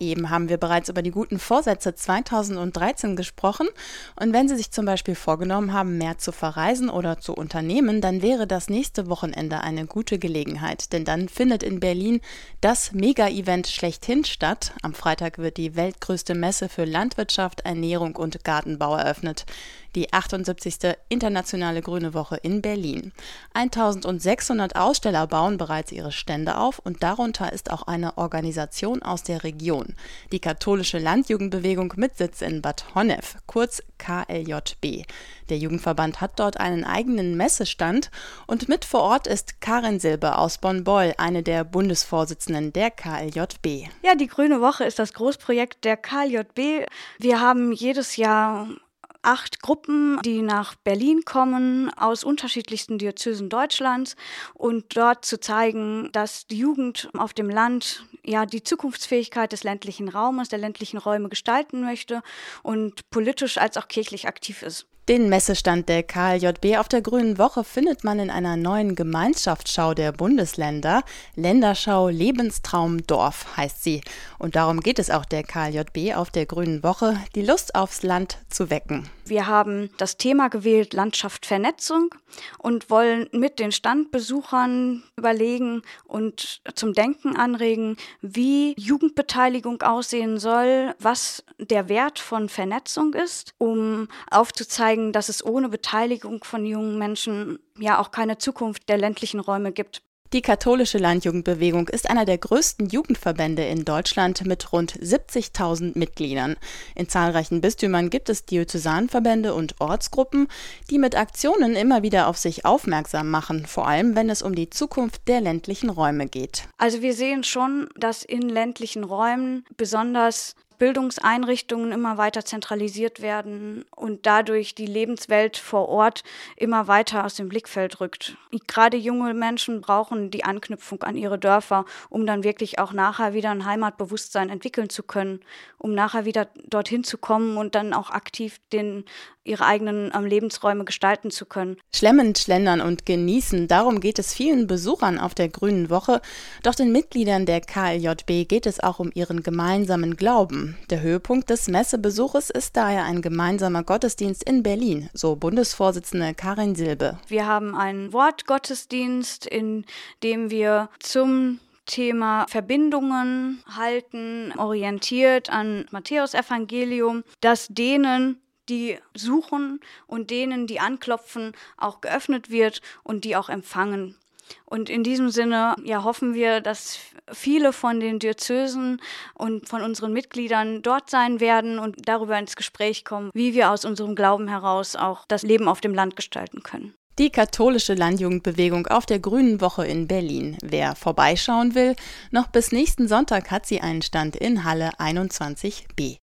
Eben haben wir bereits über die guten Vorsätze 2013 gesprochen. Und wenn Sie sich zum Beispiel vorgenommen haben, mehr zu verreisen oder zu unternehmen, dann wäre das nächste Wochenende eine gute Gelegenheit. Denn dann findet in Berlin das Mega-Event schlechthin statt. Am Freitag wird die weltgrößte Messe für Landwirtschaft, Ernährung und Gartenbau eröffnet die 78. Internationale Grüne Woche in Berlin. 1600 Aussteller bauen bereits ihre Stände auf und darunter ist auch eine Organisation aus der Region, die katholische Landjugendbewegung mit Sitz in Bad Honnef, kurz KLJB. Der Jugendverband hat dort einen eigenen Messestand und mit vor Ort ist Karin Silber aus Bonn-Beul, eine der Bundesvorsitzenden der KLJB. Ja, die Grüne Woche ist das Großprojekt der KLJB. Wir haben jedes Jahr acht Gruppen, die nach Berlin kommen aus unterschiedlichsten Diözesen Deutschlands und dort zu zeigen, dass die Jugend auf dem Land ja die Zukunftsfähigkeit des ländlichen Raumes, der ländlichen Räume gestalten möchte und politisch als auch kirchlich aktiv ist. Den Messestand der KLJB auf der Grünen Woche findet man in einer neuen Gemeinschaftsschau der Bundesländer. Länderschau Lebenstraum Dorf heißt sie. Und darum geht es auch der KLJB auf der Grünen Woche, die Lust aufs Land zu wecken. Wir haben das Thema gewählt Landschaft Vernetzung und wollen mit den Standbesuchern überlegen und zum Denken anregen, wie Jugendbeteiligung aussehen soll, was der Wert von Vernetzung ist, um aufzuzeigen, dass es ohne Beteiligung von jungen Menschen ja auch keine Zukunft der ländlichen Räume gibt. Die katholische Landjugendbewegung ist einer der größten Jugendverbände in Deutschland mit rund 70.000 Mitgliedern. In zahlreichen Bistümern gibt es Diözesanverbände und Ortsgruppen, die mit Aktionen immer wieder auf sich aufmerksam machen, vor allem wenn es um die Zukunft der ländlichen Räume geht. Also wir sehen schon, dass in ländlichen Räumen besonders Bildungseinrichtungen immer weiter zentralisiert werden und dadurch die Lebenswelt vor Ort immer weiter aus dem Blickfeld rückt. Gerade junge Menschen brauchen die Anknüpfung an ihre Dörfer, um dann wirklich auch nachher wieder ein Heimatbewusstsein entwickeln zu können, um nachher wieder dorthin zu kommen und dann auch aktiv den ihre eigenen ähm, Lebensräume gestalten zu können. Schlemmend, schlendern und genießen, darum geht es vielen Besuchern auf der Grünen Woche. Doch den Mitgliedern der KLJB geht es auch um ihren gemeinsamen Glauben. Der Höhepunkt des Messebesuches ist daher ein gemeinsamer Gottesdienst in Berlin, so Bundesvorsitzende Karin Silbe. Wir haben einen Wortgottesdienst, in dem wir zum Thema Verbindungen halten, orientiert an Matthäusevangelium, das denen, die suchen und denen, die anklopfen, auch geöffnet wird und die auch empfangen. Und in diesem Sinne ja, hoffen wir, dass viele von den Diözesen und von unseren Mitgliedern dort sein werden und darüber ins Gespräch kommen, wie wir aus unserem Glauben heraus auch das Leben auf dem Land gestalten können. Die katholische Landjugendbewegung auf der Grünen Woche in Berlin. Wer vorbeischauen will, noch bis nächsten Sonntag hat sie einen Stand in Halle 21b.